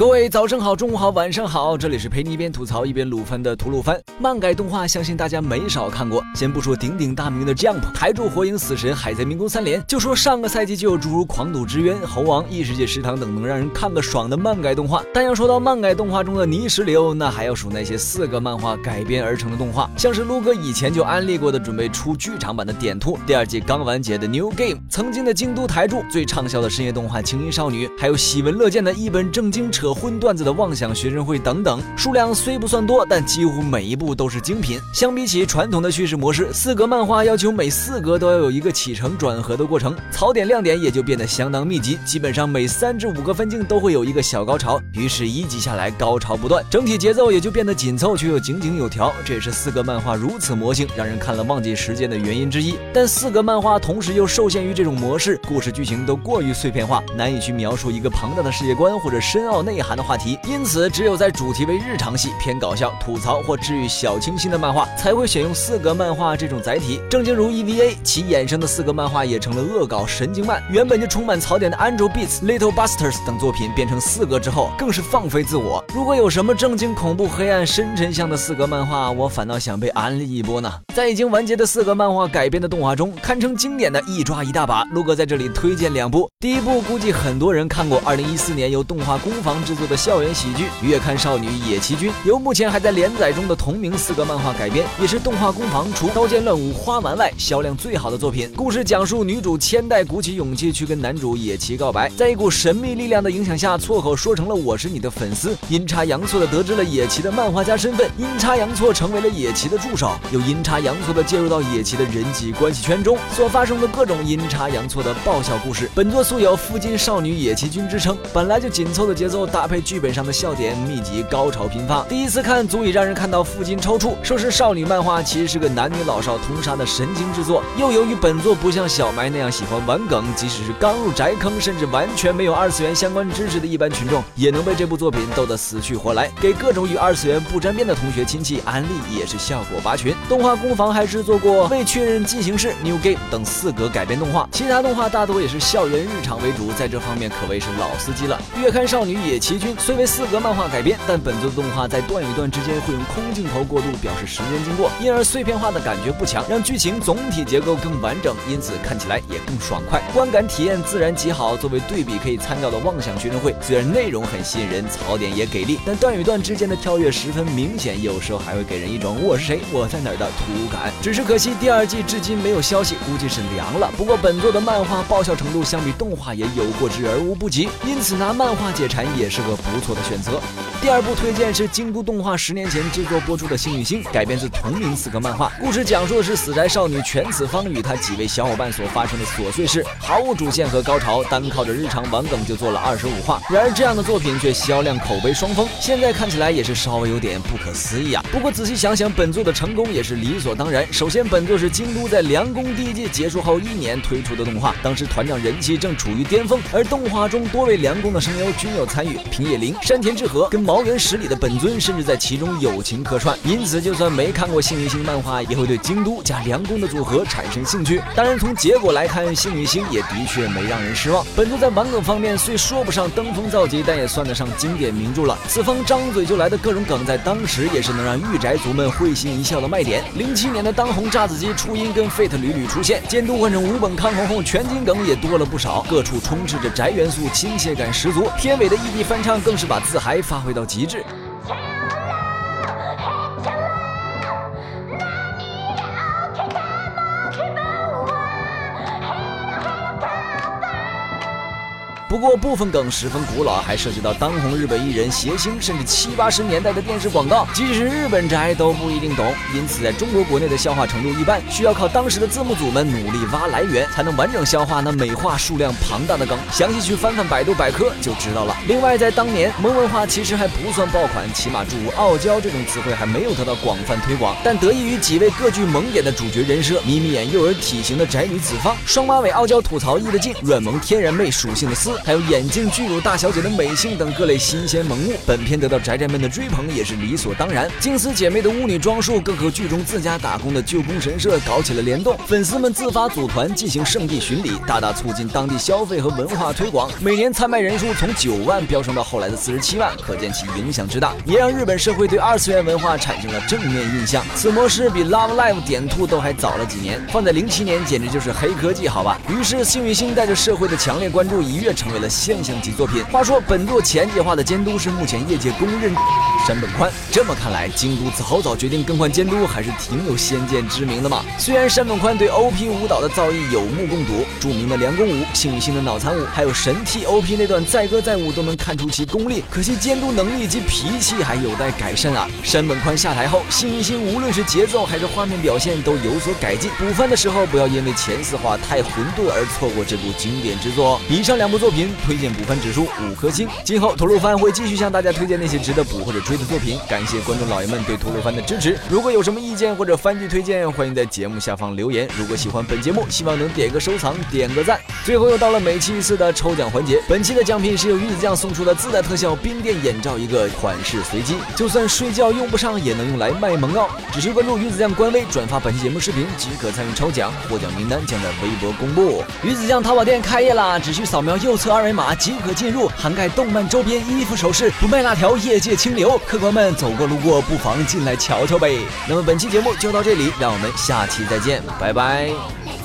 各位早上好，中午好，晚上好，这里是陪你一边吐槽一边撸番的吐鲁番。漫改动画相信大家没少看过。先不说鼎鼎大名的 Jump、台柱火影、死神、海贼、民工三连，就说上个赛季就有诸如狂赌之渊、猴王、异世界食堂等能让人看个爽的漫改动画。但要说到漫改动画中的泥石流，那还要数那些四个漫画改编而成的动画，像是撸哥以前就安利过的准备出剧场版的《点兔》，第二季刚完结的 New Game，曾经的京都台柱最畅销的深夜动画《青音少女》，还有喜闻乐见的一本 正经扯。荤段子的妄想学生会等等，数量虽不算多，但几乎每一部都是精品。相比起传统的叙事模式，四格漫画要求每四格都要有一个起承转合的过程，槽点亮点也就变得相当密集，基本上每三至五个分镜都会有一个小高潮，于是一集下来高潮不断，整体节奏也就变得紧凑却又井井有条。这也是四格漫画如此魔性，让人看了忘记时间的原因之一。但四格漫画同时又受限于这种模式，故事剧情都过于碎片化，难以去描述一个庞大的世界观或者深奥内。内涵的话题，因此只有在主题为日常系、偏搞笑、吐槽或治愈小清新的漫画，才会选用四格漫画这种载体。正经如 EVA，其衍生的四格漫画也成了恶搞神经漫。原本就充满槽点的 Angel Beats、Little Busters 等作品变成四格之后，更是放飞自我。如果有什么正经、恐怖、黑暗、深沉向的四格漫画，我反倒想被安利一波呢。在已经完结的四格漫画改编的动画中，堪称经典的一抓一大把。陆哥在这里推荐两部，第一部估计很多人看过，二零一四年由动画工坊。制作的校园喜剧《月刊少女野崎君》，由目前还在连载中的同名四格漫画改编，也是动画工坊除《刀剑乱舞》《花丸》外销量最好的作品。故事讲述女主千代鼓起勇气去跟男主野崎告白，在一股神秘力量的影响下，错口说成了“我是你的粉丝”，阴差阳错的得知了野崎的漫画家身份，阴差阳错成为了野崎的助手，又阴差阳错的介入到野崎的人际关系圈中，所发生的各种阴差阳错的爆笑故事。本作素有“附近少女野崎君”之称，本来就紧凑的节奏。搭配剧本上的笑点密集，高潮频发，第一次看足以让人看到腹筋抽搐。说是少女漫画，其实是个男女老少通杀的神经之作。又由于本作不像小埋那样喜欢玩梗，即使是刚入宅坑，甚至完全没有二次元相关知识的一般群众，也能被这部作品逗得死去活来。给各种与二次元不沾边的同学亲戚安利也是效果拔群。动画工坊还制作过《未确认进行式》New Game 等四格改编动画，其他动画大多也是校园日常为主，在这方面可谓是老司机了。月刊少女野崎。奇君虽为四格漫画改编，但本作的动画在段与段之间会用空镜头过渡表示时间经过，因而碎片化的感觉不强，让剧情总体结构更完整，因此看起来也更爽快，观感体验自然极好。作为对比可以参照的《妄想学生会》，虽然内容很吸引人，槽点也给力，但段与段之间的跳跃十分明显，有时候还会给人一种我是谁我在哪儿的突兀感。只是可惜第二季至今没有消息，估计是凉了。不过本作的漫画爆笑程度相比动画也有过之而无不及，因此拿漫画解馋也是。个不错的选择。第二部推荐是京都动画十年前制作播出的《幸运星》，改编自同名四格漫画。故事讲述的是死宅少女全子方与她几位小伙伴所发生的琐碎事，毫无主线和高潮，单靠着日常玩梗就做了二十五话。然而这样的作品却销量口碑双丰，现在看起来也是稍微有点不可思议啊。不过仔细想想，本作的成功也是理所当然。首先，本作是京都在凉宫第一季结束后一年推出的动画，当时团长人气正处于巅峰，而动画中多位凉宫的声优均有参与。平野绫、山田智和跟毛原十里的本尊，甚至在其中友情客串，因此就算没看过幸运星漫画，也会对京都加凉宫的组合产生兴趣。当然，从结果来看，幸运星也的确没让人失望。本作在玩梗方面虽说不上登峰造极，但也算得上经典名著了。此方张嘴就来的各种梗，在当时也是能让御宅族们会心一笑的卖点。零七年的当红炸子鸡初音跟 Fate 屡屡出现，监督换成五本康弘后，全金梗也多了不少，各处充斥着宅元素，亲切感十足。片尾的异地翻。唱更是把自嗨发挥到极致。不过部分梗十分古老，还涉及到当红日本艺人谐星，甚至七八十年代的电视广告，即使是日本宅都不一定懂。因此，在中国国内的消化程度一般，需要靠当时的字幕组们努力挖来源，才能完整消化那美化数量庞大的梗。详细去翻翻百度百科就知道了。另外，在当年萌文化其实还不算爆款，起码诸如傲娇这种词汇还没有得到广泛推广。但得益于几位各具萌点的主角人设，眯眯眼、幼儿体型的宅女子方，双马尾傲娇吐槽意的静，软萌天然妹属性的思。还有眼镜巨乳大小姐的美性等各类新鲜萌物。本片得到宅宅们的追捧也是理所当然。金丝姐妹的巫女装束更和剧中自家打工的旧宫神社搞起了联动，粉丝们自发组团进行圣地巡礼，大大促进当地消费和文化推广。每年参拜人数从九万飙升到后来的四十七万，可见其影响之大，也让日本社会对二次元文化产生了正面印象。此模式比 Love Live 点兔都还早了几年，放在零七年简直就是黑科技，好吧？于是幸运星带着社会的强烈关注，一跃成为了现象级作品。话说，本作前几话的监督是目前业界公认山本宽，这么看来，京都早早决定更换监督，还是挺有先见之明的嘛。虽然山本宽对 OP 舞蹈的造诣有目共睹，著名的凉宫舞、幸运星的脑残舞，还有神替 OP 那段载歌载舞都能看出其功力，可惜监督能力及脾气还有待改善啊。山本宽下台后，幸运星无论是节奏还是画面表现都有所改进。补番的时候不要因为前四话太混沌而错过这部经典之作。以上两部作品推荐补番指数五颗星。今后吐鲁番会继续向大家推荐那些值得补或者追的作品。感谢观众老爷们对吐鲁番的支持。如果有什么意见或者番剧推荐，欢迎在节目下方留言。如果喜欢本节目，希望能点个收藏，点个赞。最后又到了每期一次的抽奖环节，本期的奖品是由鱼子酱送出的自带特效冰电眼罩一个，款式随机，就算睡觉用不上也能用来卖萌哦。只需关注鱼子酱官微，转发本期节目视频即可参与抽奖，获奖名单将在微博公布。鱼子酱淘宝店开业啦，只需扫描右侧二维码即可进入，涵盖动漫周边、衣服、首饰，不卖辣条，业界清流。客官们走过路过，不妨进来瞧瞧呗。那么本期节目就到这里，让我们下期再见，拜拜。